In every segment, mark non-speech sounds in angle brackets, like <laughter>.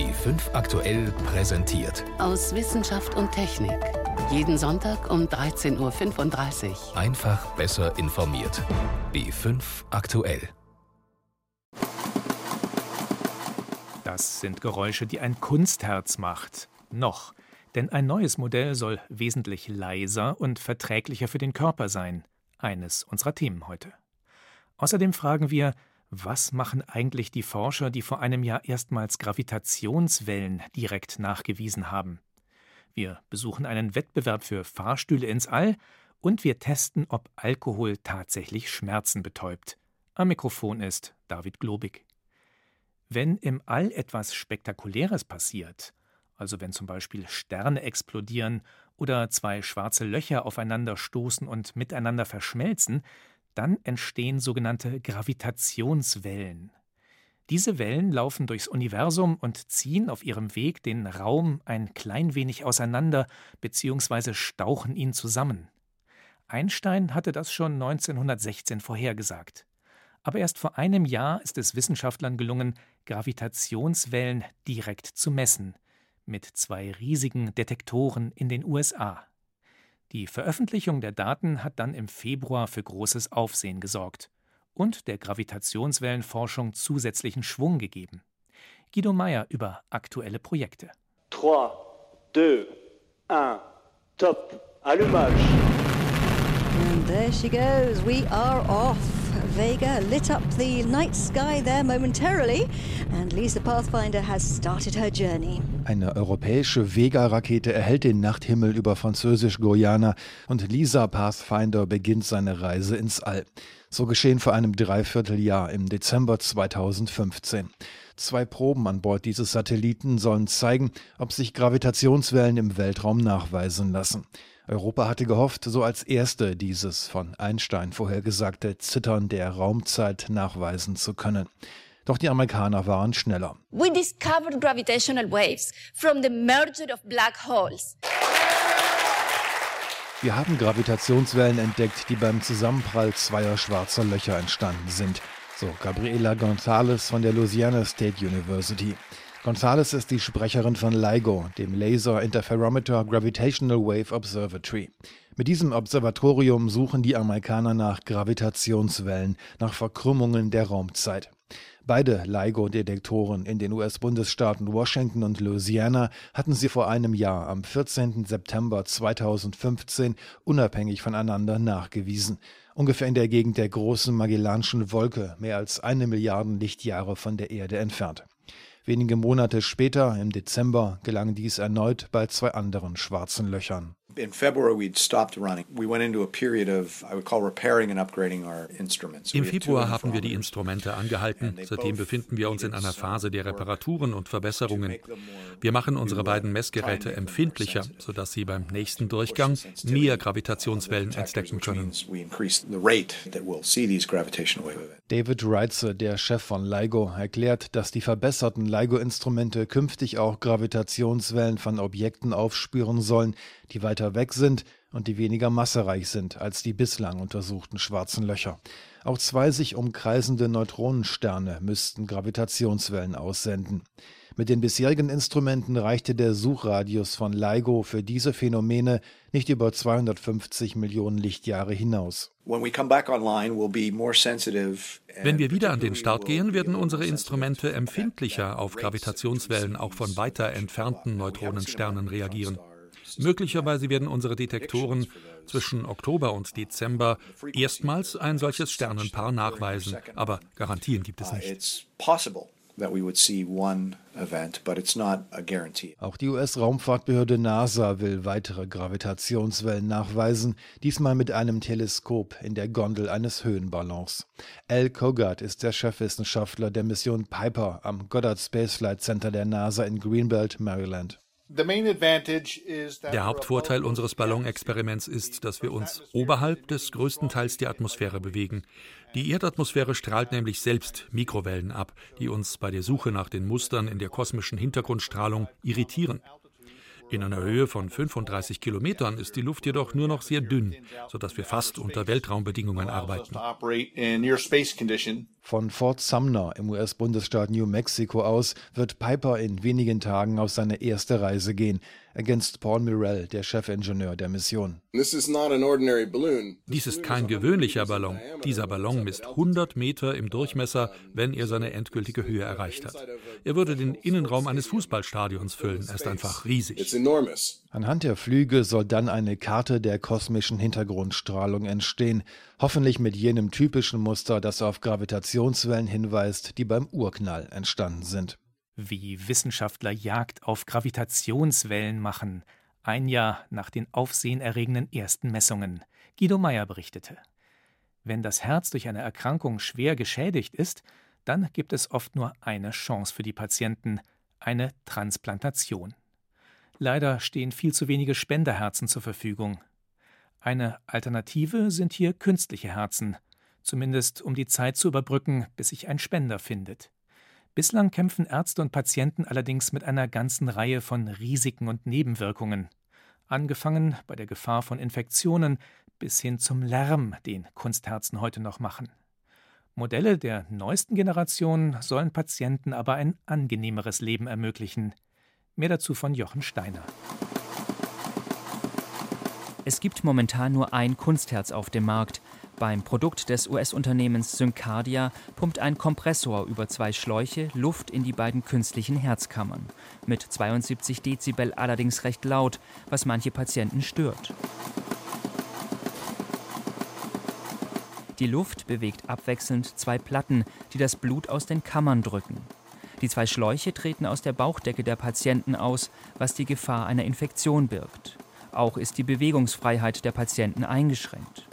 B5 aktuell präsentiert. Aus Wissenschaft und Technik. Jeden Sonntag um 13.35 Uhr. Einfach besser informiert. B5 aktuell. Das sind Geräusche, die ein Kunstherz macht. Noch. Denn ein neues Modell soll wesentlich leiser und verträglicher für den Körper sein. Eines unserer Themen heute. Außerdem fragen wir, was machen eigentlich die Forscher, die vor einem Jahr erstmals Gravitationswellen direkt nachgewiesen haben? Wir besuchen einen Wettbewerb für Fahrstühle ins All und wir testen, ob Alkohol tatsächlich Schmerzen betäubt. Am Mikrofon ist David Globig. Wenn im All etwas Spektakuläres passiert, also wenn zum Beispiel Sterne explodieren oder zwei schwarze Löcher aufeinander stoßen und miteinander verschmelzen, dann entstehen sogenannte Gravitationswellen. Diese Wellen laufen durchs Universum und ziehen auf ihrem Weg den Raum ein klein wenig auseinander bzw. stauchen ihn zusammen. Einstein hatte das schon 1916 vorhergesagt. Aber erst vor einem Jahr ist es Wissenschaftlern gelungen, Gravitationswellen direkt zu messen, mit zwei riesigen Detektoren in den USA. Die Veröffentlichung der Daten hat dann im Februar für großes Aufsehen gesorgt und der Gravitationswellenforschung zusätzlichen Schwung gegeben. Guido Meyer über aktuelle Projekte. 3, 2, 1, top, allumage. And there she goes. We are off. Vega lit up the night sky there momentarily, and Lisa Pathfinder has started her journey. Eine europäische Vega-Rakete erhält den Nachthimmel über Französisch-Guyana und Lisa Pathfinder beginnt seine Reise ins All. So geschehen vor einem Dreivierteljahr im Dezember 2015. Zwei Proben an Bord dieses Satelliten sollen zeigen, ob sich Gravitationswellen im Weltraum nachweisen lassen. Europa hatte gehofft, so als erste dieses von Einstein vorhergesagte Zittern der Raumzeit nachweisen zu können. Doch die Amerikaner waren schneller. We discovered gravitational waves from the merger of black holes. Wir haben Gravitationswellen entdeckt, die beim Zusammenprall zweier schwarzer Löcher entstanden sind, so Gabriela Gonzalez von der Louisiana State University. Gonzalez ist die Sprecherin von LIGO, dem Laser Interferometer Gravitational Wave Observatory. Mit diesem Observatorium suchen die Amerikaner nach Gravitationswellen, nach Verkrümmungen der Raumzeit. Beide LIGO-Detektoren in den US-Bundesstaaten Washington und Louisiana hatten sie vor einem Jahr am 14. September 2015 unabhängig voneinander nachgewiesen. Ungefähr in der Gegend der großen Magellanischen Wolke, mehr als eine Milliarde Lichtjahre von der Erde entfernt. Wenige Monate später, im Dezember, gelang dies erneut bei zwei anderen schwarzen Löchern. Im Februar haben wir die Instrumente angehalten. Seitdem befinden wir uns in einer Phase der Reparaturen und Verbesserungen. Wir machen unsere beiden Messgeräte empfindlicher, sodass sie beim nächsten Durchgang mehr Gravitationswellen entdecken können. David Reitze, der Chef von LIGO, erklärt, dass die verbesserten LIGO-Instrumente künftig auch Gravitationswellen von Objekten aufspüren sollen, die weiter weg sind und die weniger massereich sind als die bislang untersuchten schwarzen Löcher. Auch zwei sich umkreisende Neutronensterne müssten Gravitationswellen aussenden. Mit den bisherigen Instrumenten reichte der Suchradius von LIGO für diese Phänomene nicht über 250 Millionen Lichtjahre hinaus. Wenn wir wieder an den Start gehen, werden unsere Instrumente empfindlicher auf Gravitationswellen auch von weiter entfernten Neutronensternen reagieren. Möglicherweise werden unsere Detektoren zwischen Oktober und Dezember erstmals ein solches Sternenpaar nachweisen, aber Garantien gibt es nicht. Auch die US-Raumfahrtbehörde NASA will weitere Gravitationswellen nachweisen, diesmal mit einem Teleskop in der Gondel eines Höhenballons. Al Kogart ist der Chefwissenschaftler der Mission Piper am Goddard Space Flight Center der NASA in Greenbelt, Maryland. Der Hauptvorteil unseres Ballonexperiments ist, dass wir uns oberhalb des größten Teils der Atmosphäre bewegen. Die Erdatmosphäre strahlt nämlich selbst Mikrowellen ab, die uns bei der Suche nach den Mustern in der kosmischen Hintergrundstrahlung irritieren. In einer Höhe von 35 Kilometern ist die Luft jedoch nur noch sehr dünn, sodass wir fast unter Weltraumbedingungen arbeiten. Von Fort Sumner im US-Bundesstaat New Mexico aus wird Piper in wenigen Tagen auf seine erste Reise gehen, ergänzt Paul Mirell, der Chefingenieur der Mission. Dies ist kein gewöhnlicher Ballon. Dieser Ballon misst 100 Meter im Durchmesser, wenn er seine endgültige Höhe erreicht hat. Er würde den Innenraum eines Fußballstadions füllen. Er ist einfach riesig. Anhand der Flüge soll dann eine Karte der kosmischen Hintergrundstrahlung entstehen, hoffentlich mit jenem typischen Muster, das auf Gravitationswellen hinweist, die beim Urknall entstanden sind. Wie Wissenschaftler Jagd auf Gravitationswellen machen, ein Jahr nach den aufsehenerregenden ersten Messungen. Guido Meyer berichtete. Wenn das Herz durch eine Erkrankung schwer geschädigt ist, dann gibt es oft nur eine Chance für die Patienten, eine Transplantation. Leider stehen viel zu wenige Spenderherzen zur Verfügung. Eine Alternative sind hier künstliche Herzen, zumindest um die Zeit zu überbrücken, bis sich ein Spender findet. Bislang kämpfen Ärzte und Patienten allerdings mit einer ganzen Reihe von Risiken und Nebenwirkungen, angefangen bei der Gefahr von Infektionen bis hin zum Lärm, den Kunstherzen heute noch machen. Modelle der neuesten Generation sollen Patienten aber ein angenehmeres Leben ermöglichen. Mehr dazu von Jochen Steiner. Es gibt momentan nur ein Kunstherz auf dem Markt. Beim Produkt des US-Unternehmens Syncardia pumpt ein Kompressor über zwei Schläuche Luft in die beiden künstlichen Herzkammern. Mit 72 Dezibel allerdings recht laut, was manche Patienten stört. Die Luft bewegt abwechselnd zwei Platten, die das Blut aus den Kammern drücken. Die zwei Schläuche treten aus der Bauchdecke der Patienten aus, was die Gefahr einer Infektion birgt. Auch ist die Bewegungsfreiheit der Patienten eingeschränkt.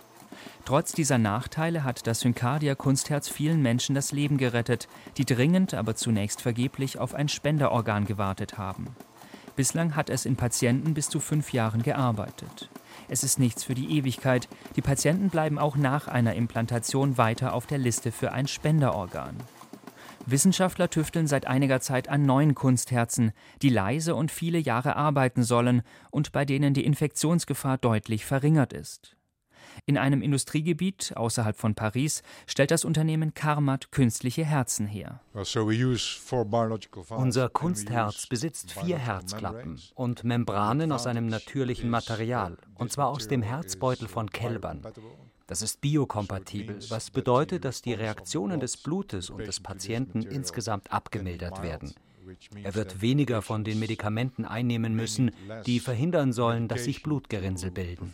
Trotz dieser Nachteile hat das Syncardia Kunstherz vielen Menschen das Leben gerettet, die dringend, aber zunächst vergeblich auf ein Spenderorgan gewartet haben. Bislang hat es in Patienten bis zu fünf Jahren gearbeitet. Es ist nichts für die Ewigkeit. Die Patienten bleiben auch nach einer Implantation weiter auf der Liste für ein Spenderorgan. Wissenschaftler tüfteln seit einiger Zeit an neuen Kunstherzen, die leise und viele Jahre arbeiten sollen und bei denen die Infektionsgefahr deutlich verringert ist. In einem Industriegebiet außerhalb von Paris stellt das Unternehmen Carmat künstliche Herzen her. Unser Kunstherz besitzt vier Herzklappen und Membranen aus einem natürlichen Material, und zwar aus dem Herzbeutel von Kälbern. Das ist biokompatibel, was bedeutet, dass die Reaktionen des Blutes und des Patienten insgesamt abgemildert werden. Er wird weniger von den Medikamenten einnehmen müssen, die verhindern sollen, dass sich Blutgerinnsel bilden.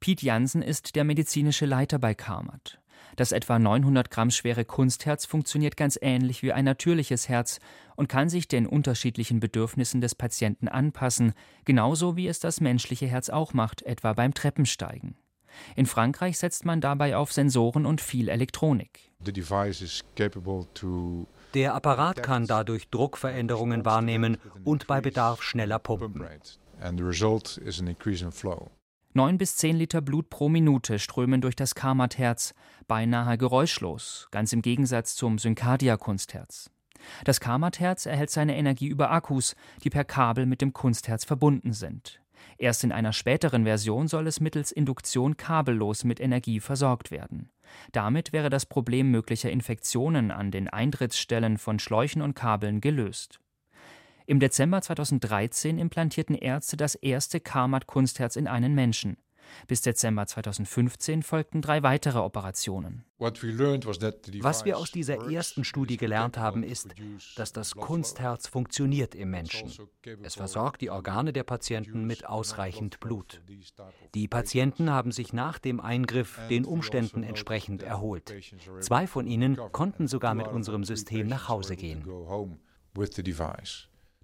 Piet Jansen ist der medizinische Leiter bei Karmat. Das etwa 900 Gramm schwere Kunstherz funktioniert ganz ähnlich wie ein natürliches Herz und kann sich den unterschiedlichen Bedürfnissen des Patienten anpassen, genauso wie es das menschliche Herz auch macht, etwa beim Treppensteigen. In Frankreich setzt man dabei auf Sensoren und viel Elektronik. Der Apparat kann dadurch Druckveränderungen wahrnehmen und bei Bedarf schneller pumpen. Neun bis zehn Liter Blut pro Minute strömen durch das Karmat-Herz, beinahe geräuschlos, ganz im Gegensatz zum Syncardia-Kunstherz. Das Karmat-Herz erhält seine Energie über Akkus, die per Kabel mit dem Kunstherz verbunden sind. Erst in einer späteren Version soll es mittels Induktion kabellos mit Energie versorgt werden. Damit wäre das Problem möglicher Infektionen an den Eintrittsstellen von Schläuchen und Kabeln gelöst. Im Dezember 2013 implantierten Ärzte das erste Karmat-Kunstherz in einen Menschen. Bis Dezember 2015 folgten drei weitere Operationen. Was wir aus dieser ersten Studie gelernt haben, ist, dass das Kunstherz funktioniert im Menschen. Es versorgt die Organe der Patienten mit ausreichend Blut. Die Patienten haben sich nach dem Eingriff den Umständen entsprechend erholt. Zwei von ihnen konnten sogar mit unserem System nach Hause gehen.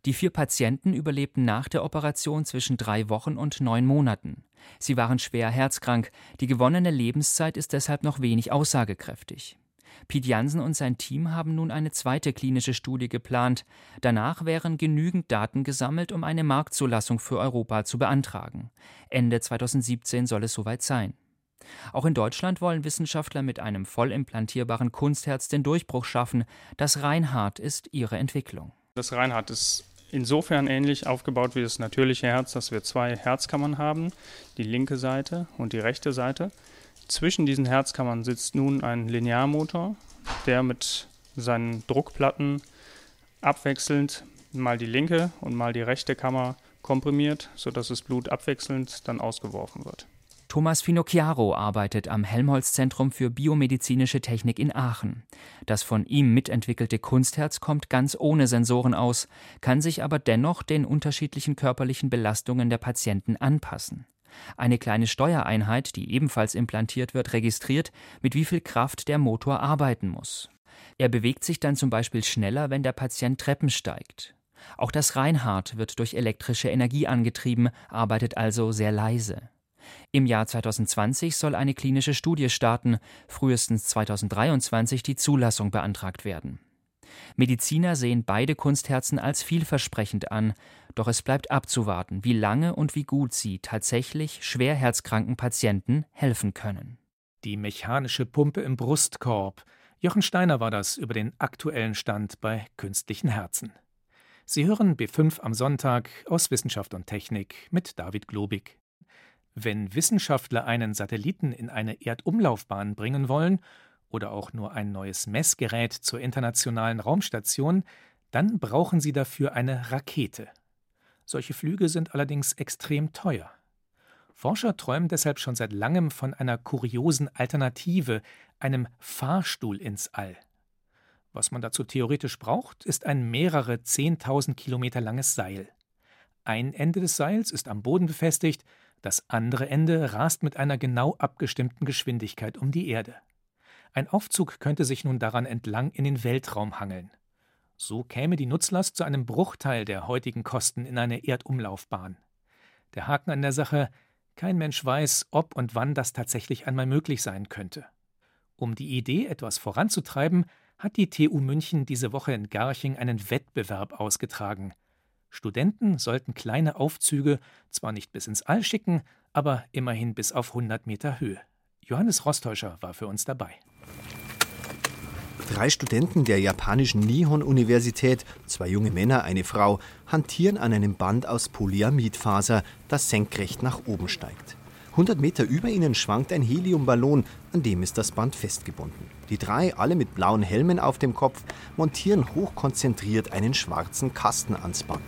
Die vier Patienten überlebten nach der Operation zwischen drei Wochen und neun Monaten. Sie waren schwer herzkrank, die gewonnene Lebenszeit ist deshalb noch wenig aussagekräftig. Piet Jansen und sein Team haben nun eine zweite klinische Studie geplant. Danach wären genügend Daten gesammelt, um eine Marktzulassung für Europa zu beantragen. Ende 2017 soll es soweit sein. Auch in Deutschland wollen Wissenschaftler mit einem voll implantierbaren Kunstherz den Durchbruch schaffen. Das Reinhardt ist ihre Entwicklung. Das Reinhardt ist insofern ähnlich aufgebaut wie das natürliche Herz, dass wir zwei Herzkammern haben, die linke Seite und die rechte Seite. zwischen diesen Herzkammern sitzt nun ein Linearmotor, der mit seinen Druckplatten abwechselnd mal die linke und mal die rechte Kammer komprimiert, sodass das Blut abwechselnd dann ausgeworfen wird. Thomas Finocchiaro arbeitet am Helmholtz-Zentrum für biomedizinische Technik in Aachen. Das von ihm mitentwickelte Kunstherz kommt ganz ohne Sensoren aus, kann sich aber dennoch den unterschiedlichen körperlichen Belastungen der Patienten anpassen. Eine kleine Steuereinheit, die ebenfalls implantiert wird, registriert, mit wie viel Kraft der Motor arbeiten muss. Er bewegt sich dann zum Beispiel schneller, wenn der Patient Treppen steigt. Auch das Reinhard wird durch elektrische Energie angetrieben, arbeitet also sehr leise. Im Jahr 2020 soll eine klinische Studie starten, frühestens 2023 die Zulassung beantragt werden. Mediziner sehen beide Kunstherzen als vielversprechend an, doch es bleibt abzuwarten, wie lange und wie gut sie tatsächlich schwer herzkranken Patienten helfen können. Die mechanische Pumpe im Brustkorb. Jochen Steiner war das über den aktuellen Stand bei künstlichen Herzen. Sie hören B5 am Sonntag aus Wissenschaft und Technik mit David Globig. Wenn Wissenschaftler einen Satelliten in eine Erdumlaufbahn bringen wollen oder auch nur ein neues Messgerät zur internationalen Raumstation, dann brauchen sie dafür eine Rakete. Solche Flüge sind allerdings extrem teuer. Forscher träumen deshalb schon seit langem von einer kuriosen Alternative, einem Fahrstuhl ins All. Was man dazu theoretisch braucht, ist ein mehrere 10.000 Kilometer langes Seil. Ein Ende des Seils ist am Boden befestigt, das andere Ende rast mit einer genau abgestimmten Geschwindigkeit um die Erde. Ein Aufzug könnte sich nun daran entlang in den Weltraum hangeln. So käme die Nutzlast zu einem Bruchteil der heutigen Kosten in eine Erdumlaufbahn. Der Haken an der Sache, kein Mensch weiß, ob und wann das tatsächlich einmal möglich sein könnte. Um die Idee etwas voranzutreiben, hat die TU München diese Woche in Garching einen Wettbewerb ausgetragen. Studenten sollten kleine Aufzüge zwar nicht bis ins All schicken, aber immerhin bis auf 100 Meter Höhe. Johannes Rostäuscher war für uns dabei. Drei Studenten der japanischen Nihon-Universität, zwei junge Männer, eine Frau, hantieren an einem Band aus Polyamidfaser, das senkrecht nach oben steigt. 100 Meter über ihnen schwankt ein Heliumballon, an dem ist das Band festgebunden. Die drei, alle mit blauen Helmen auf dem Kopf, montieren hochkonzentriert einen schwarzen Kasten ans Band.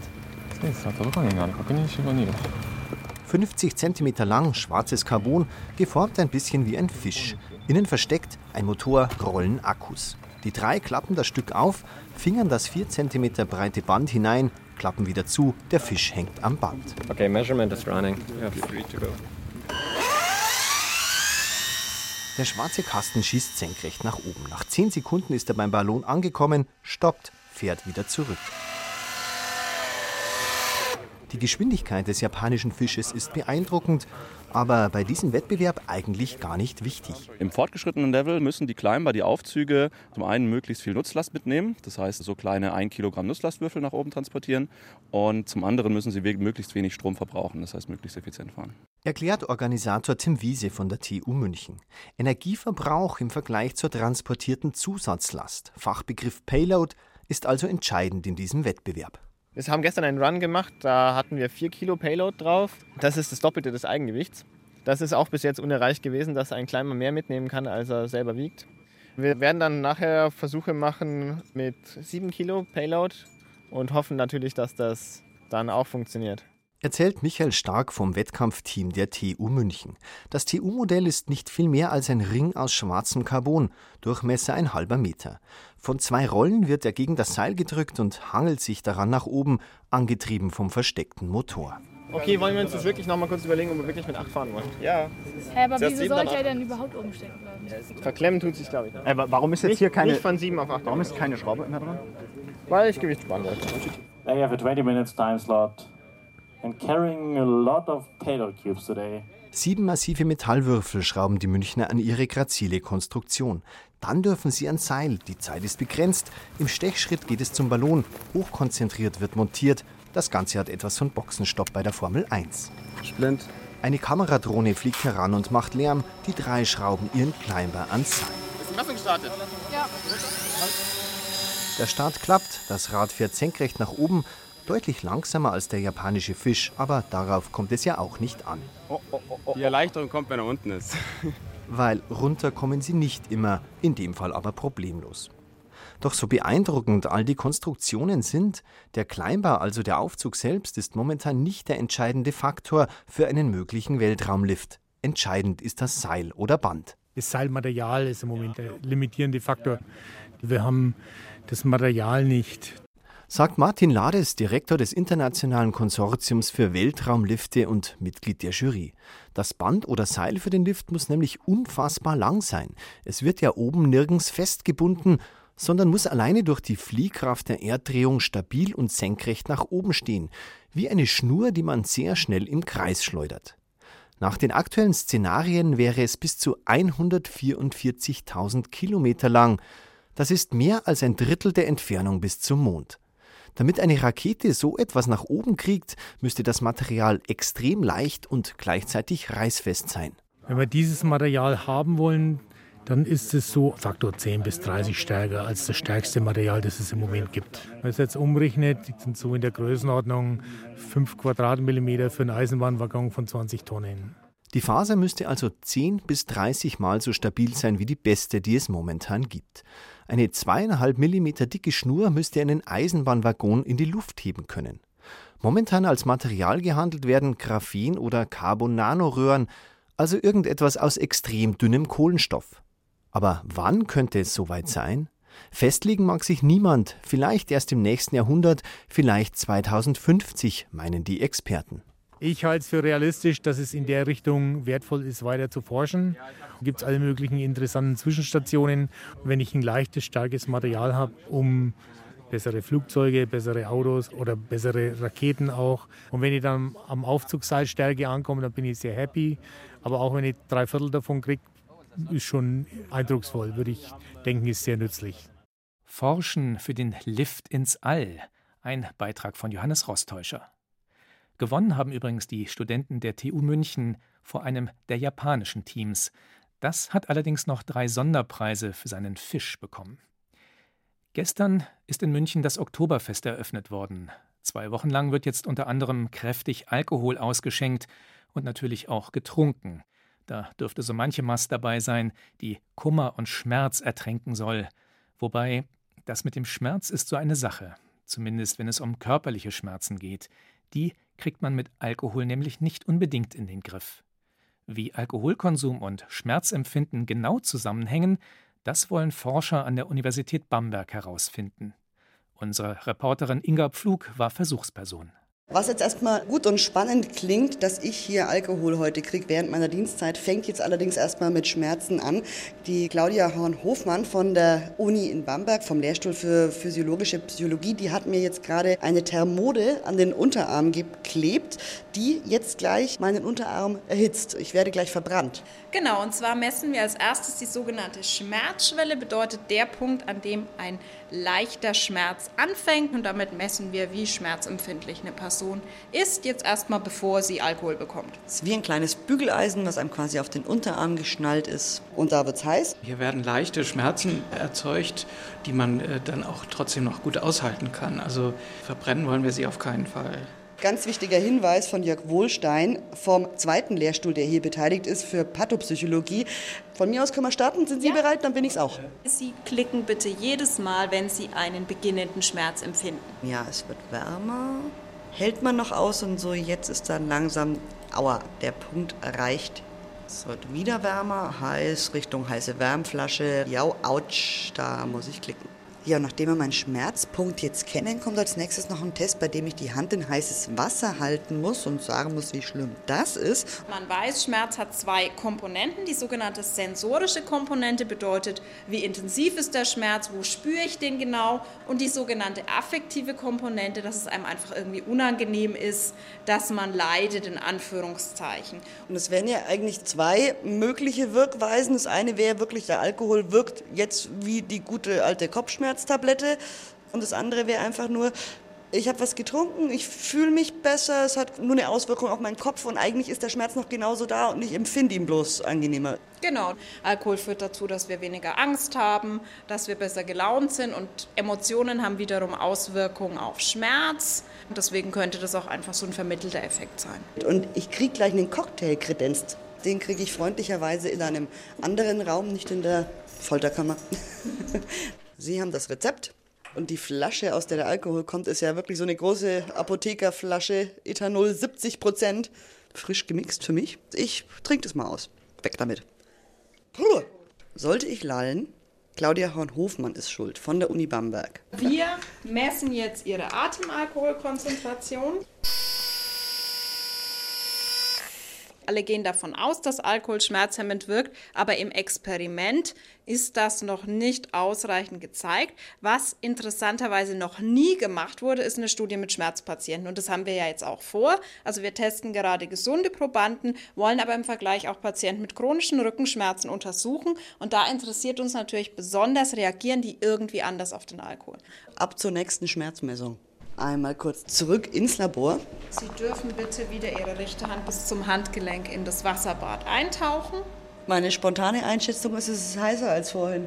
50 cm lang, schwarzes Carbon, geformt ein bisschen wie ein Fisch. Innen versteckt ein Motor, Rollen, Akkus. Die drei klappen das Stück auf, fingern das 4 cm breite Band hinein, klappen wieder zu, der Fisch hängt am Band. Okay, measurement is running. We are free to go. Der schwarze Kasten schießt senkrecht nach oben. Nach 10 Sekunden ist er beim Ballon angekommen, stoppt, fährt wieder zurück. Die Geschwindigkeit des japanischen Fisches ist beeindruckend, aber bei diesem Wettbewerb eigentlich gar nicht wichtig. Im fortgeschrittenen Level müssen die Climber die Aufzüge zum einen möglichst viel Nutzlast mitnehmen, das heißt so kleine 1 Kilogramm Nutzlastwürfel nach oben transportieren und zum anderen müssen sie möglichst wenig Strom verbrauchen, das heißt möglichst effizient fahren. Erklärt Organisator Tim Wiese von der TU München. Energieverbrauch im Vergleich zur transportierten Zusatzlast, Fachbegriff Payload, ist also entscheidend in diesem Wettbewerb. Wir haben gestern einen Run gemacht, da hatten wir 4 Kilo Payload drauf. Das ist das Doppelte des Eigengewichts. Das ist auch bis jetzt unerreicht gewesen, dass ein Climber mehr mitnehmen kann, als er selber wiegt. Wir werden dann nachher Versuche machen mit 7 Kilo Payload und hoffen natürlich, dass das dann auch funktioniert erzählt Michael Stark vom Wettkampfteam der TU München. Das TU-Modell ist nicht viel mehr als ein Ring aus schwarzem Carbon, Durchmesser ein halber Meter. Von zwei Rollen wird er gegen das Seil gedrückt und hangelt sich daran nach oben, angetrieben vom versteckten Motor. Okay, wollen wir uns das wirklich noch mal kurz überlegen, ob wir wirklich mit 8 fahren wollen? Ja. Hä, aber wieso sollte er denn überhaupt oben stecken bleiben? Verklemmen tut sich, glaube ich. Äh, warum ist jetzt nicht, hier keine... Nicht von 7 auf 8. Warum ist keine Schraube mehr dran? Weil ich Gewicht sparen wollte. A 20 minutes time slot and carrying a lot of payload cubes today. Sieben massive Metallwürfel schrauben die Münchner an ihre grazile Konstruktion. Dann dürfen sie ans Seil. Die Zeit ist begrenzt. Im Stechschritt geht es zum Ballon. Hochkonzentriert wird montiert. Das Ganze hat etwas von Boxenstopp bei der Formel 1. Splint. Eine Kameradrohne fliegt heran und macht Lärm. Die drei schrauben ihren Climber ans Seil. Ist die Messung gestartet? Ja. Der Start klappt. Das Rad fährt senkrecht nach oben. Deutlich langsamer als der japanische Fisch, aber darauf kommt es ja auch nicht an. Oh, oh, oh, die Erleichterung kommt, wenn er unten ist. <laughs> weil runter kommen sie nicht immer, in dem Fall aber problemlos. Doch so beeindruckend all die Konstruktionen sind, der Kleinbau, also der Aufzug selbst, ist momentan nicht der entscheidende Faktor für einen möglichen Weltraumlift. Entscheidend ist das Seil oder Band. Das Seilmaterial ist im Moment der limitierende Faktor. Wir haben das Material nicht. Sagt Martin Lades, Direktor des Internationalen Konsortiums für Weltraumlifte und Mitglied der Jury. Das Band oder Seil für den Lift muss nämlich unfassbar lang sein. Es wird ja oben nirgends festgebunden, sondern muss alleine durch die Fliehkraft der Erddrehung stabil und senkrecht nach oben stehen, wie eine Schnur, die man sehr schnell im Kreis schleudert. Nach den aktuellen Szenarien wäre es bis zu 144.000 Kilometer lang. Das ist mehr als ein Drittel der Entfernung bis zum Mond. Damit eine Rakete so etwas nach oben kriegt, müsste das Material extrem leicht und gleichzeitig reißfest sein. Wenn wir dieses Material haben wollen, dann ist es so Faktor 10 bis 30 stärker als das stärkste Material, das es im Moment gibt. Wenn man es jetzt umrechnet, sind so in der Größenordnung 5 Quadratmillimeter für einen Eisenbahnwaggon von 20 Tonnen. Die Faser müsste also 10 bis 30 Mal so stabil sein wie die beste, die es momentan gibt. Eine zweieinhalb Millimeter dicke Schnur müsste einen Eisenbahnwaggon in die Luft heben können. Momentan als Material gehandelt werden Graphen- oder Carbon-Nanoröhren, also irgendetwas aus extrem dünnem Kohlenstoff. Aber wann könnte es soweit sein? Festlegen mag sich niemand, vielleicht erst im nächsten Jahrhundert, vielleicht 2050, meinen die Experten. Ich halte es für realistisch, dass es in der Richtung wertvoll ist, weiter zu forschen. Gibt es alle möglichen interessanten Zwischenstationen. Wenn ich ein leichtes, starkes Material habe, um bessere Flugzeuge, bessere Autos oder bessere Raketen auch. Und wenn ich dann am Aufzugseilstärke ankomme, dann bin ich sehr happy. Aber auch wenn ich drei Viertel davon kriege, ist schon eindrucksvoll, würde ich denken, ist sehr nützlich. Forschen für den Lift ins All. Ein Beitrag von Johannes Rostäuscher. Gewonnen haben übrigens die Studenten der TU München vor einem der japanischen Teams. Das hat allerdings noch drei Sonderpreise für seinen Fisch bekommen. Gestern ist in München das Oktoberfest eröffnet worden. Zwei Wochen lang wird jetzt unter anderem kräftig Alkohol ausgeschenkt und natürlich auch getrunken. Da dürfte so manche Mast dabei sein, die Kummer und Schmerz ertränken soll. Wobei, das mit dem Schmerz ist so eine Sache, zumindest wenn es um körperliche Schmerzen geht. Die kriegt man mit Alkohol nämlich nicht unbedingt in den Griff. Wie Alkoholkonsum und Schmerzempfinden genau zusammenhängen, das wollen Forscher an der Universität Bamberg herausfinden. Unsere Reporterin Inga Pflug war Versuchsperson. Was jetzt erstmal gut und spannend klingt, dass ich hier Alkohol heute kriege während meiner Dienstzeit, fängt jetzt allerdings erstmal mit Schmerzen an. Die Claudia Horn-Hofmann von der Uni in Bamberg vom Lehrstuhl für physiologische Psychologie, die hat mir jetzt gerade eine Thermode an den Unterarm geklebt, die jetzt gleich meinen Unterarm erhitzt. Ich werde gleich verbrannt. Genau, und zwar messen wir als erstes die sogenannte Schmerzschwelle, bedeutet der Punkt, an dem ein leichter Schmerz anfängt und damit messen wir, wie schmerzempfindlich eine Person Person ist, jetzt erstmal bevor sie Alkohol bekommt. Es ist wie ein kleines Bügeleisen, was einem quasi auf den Unterarm geschnallt ist. Und da wird es heiß. Hier werden leichte Schmerzen erzeugt, die man äh, dann auch trotzdem noch gut aushalten kann. Also verbrennen wollen wir sie auf keinen Fall. Ganz wichtiger Hinweis von Jörg Wohlstein vom zweiten Lehrstuhl, der hier beteiligt ist für Pathopsychologie. Von mir aus können wir starten. Sind Sie ja. bereit? Dann bin ich es auch. Sie klicken bitte jedes Mal, wenn Sie einen beginnenden Schmerz empfinden. Ja, es wird wärmer hält man noch aus und so jetzt ist dann langsam, aua, der Punkt erreicht. Es wird wieder wärmer, heiß, Richtung heiße Wärmflasche. Ja, ouch, da muss ich klicken. Ja, nachdem wir meinen Schmerzpunkt jetzt kennen, kommt als nächstes noch ein Test, bei dem ich die Hand in heißes Wasser halten muss und sagen muss, wie schlimm das ist. Man weiß, Schmerz hat zwei Komponenten. Die sogenannte sensorische Komponente bedeutet, wie intensiv ist der Schmerz, wo spüre ich den genau. Und die sogenannte affektive Komponente, dass es einem einfach irgendwie unangenehm ist, dass man leidet, in Anführungszeichen. Und es wären ja eigentlich zwei mögliche Wirkweisen. Das eine wäre wirklich, der Alkohol wirkt jetzt wie die gute alte Kopfschmerz. Schmerztablette. Und das andere wäre einfach nur, ich habe was getrunken, ich fühle mich besser, es hat nur eine Auswirkung auf meinen Kopf und eigentlich ist der Schmerz noch genauso da und ich empfinde ihn bloß angenehmer. Genau. Alkohol führt dazu, dass wir weniger Angst haben, dass wir besser gelaunt sind und Emotionen haben wiederum Auswirkungen auf Schmerz. Und deswegen könnte das auch einfach so ein vermittelter Effekt sein. Und ich kriege gleich einen Cocktail kredenzt. Den kriege ich freundlicherweise in einem anderen Raum, nicht in der Folterkammer. <laughs> Sie haben das Rezept. Und die Flasche, aus der der Alkohol kommt, ist ja wirklich so eine große Apothekerflasche, Ethanol 70 Prozent. Frisch gemixt für mich. Ich trinke das mal aus. Weg damit. Puh. Sollte ich lallen? Claudia Horn-Hofmann ist schuld von der Uni Bamberg. Wir messen jetzt Ihre Atemalkoholkonzentration. Alle gehen davon aus, dass Alkohol schmerzhemmend wirkt, aber im Experiment ist das noch nicht ausreichend gezeigt. Was interessanterweise noch nie gemacht wurde, ist eine Studie mit Schmerzpatienten. Und das haben wir ja jetzt auch vor. Also wir testen gerade gesunde Probanden, wollen aber im Vergleich auch Patienten mit chronischen Rückenschmerzen untersuchen. Und da interessiert uns natürlich besonders, reagieren die irgendwie anders auf den Alkohol. Ab zur nächsten Schmerzmessung. Einmal kurz zurück ins Labor. Sie dürfen bitte wieder Ihre rechte Hand bis zum Handgelenk in das Wasserbad eintauchen. Meine spontane Einschätzung ist, es ist heißer als vorhin.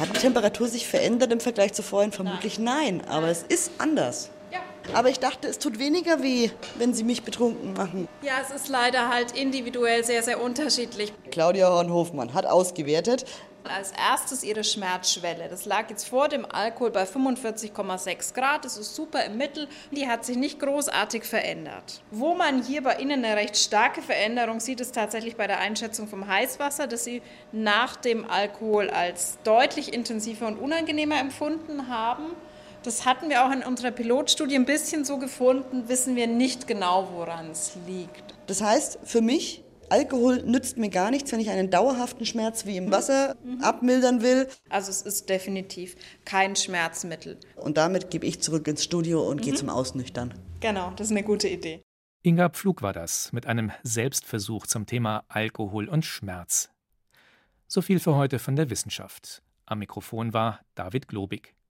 Hat die Temperatur sich verändert im Vergleich zu vorhin? Vermutlich nein, nein aber es ist anders. Ja. Aber ich dachte, es tut weniger weh, wenn Sie mich betrunken machen. Ja, es ist leider halt individuell sehr, sehr unterschiedlich. Claudia Horn-Hofmann hat ausgewertet, als erstes ihre Schmerzschwelle. Das lag jetzt vor dem Alkohol bei 45,6 Grad. Das ist super im Mittel. Die hat sich nicht großartig verändert. Wo man hier bei Ihnen eine recht starke Veränderung sieht, ist tatsächlich bei der Einschätzung vom Heißwasser, das Sie nach dem Alkohol als deutlich intensiver und unangenehmer empfunden haben. Das hatten wir auch in unserer Pilotstudie ein bisschen so gefunden, wissen wir nicht genau, woran es liegt. Das heißt, für mich Alkohol nützt mir gar nichts, wenn ich einen dauerhaften Schmerz wie im Wasser mhm. abmildern will. Also es ist definitiv kein Schmerzmittel. Und damit gebe ich zurück ins Studio und mhm. gehe zum Ausnüchtern. Genau, das ist eine gute Idee. Inga Pflug war das mit einem Selbstversuch zum Thema Alkohol und Schmerz. So viel für heute von der Wissenschaft. Am Mikrofon war David Globig.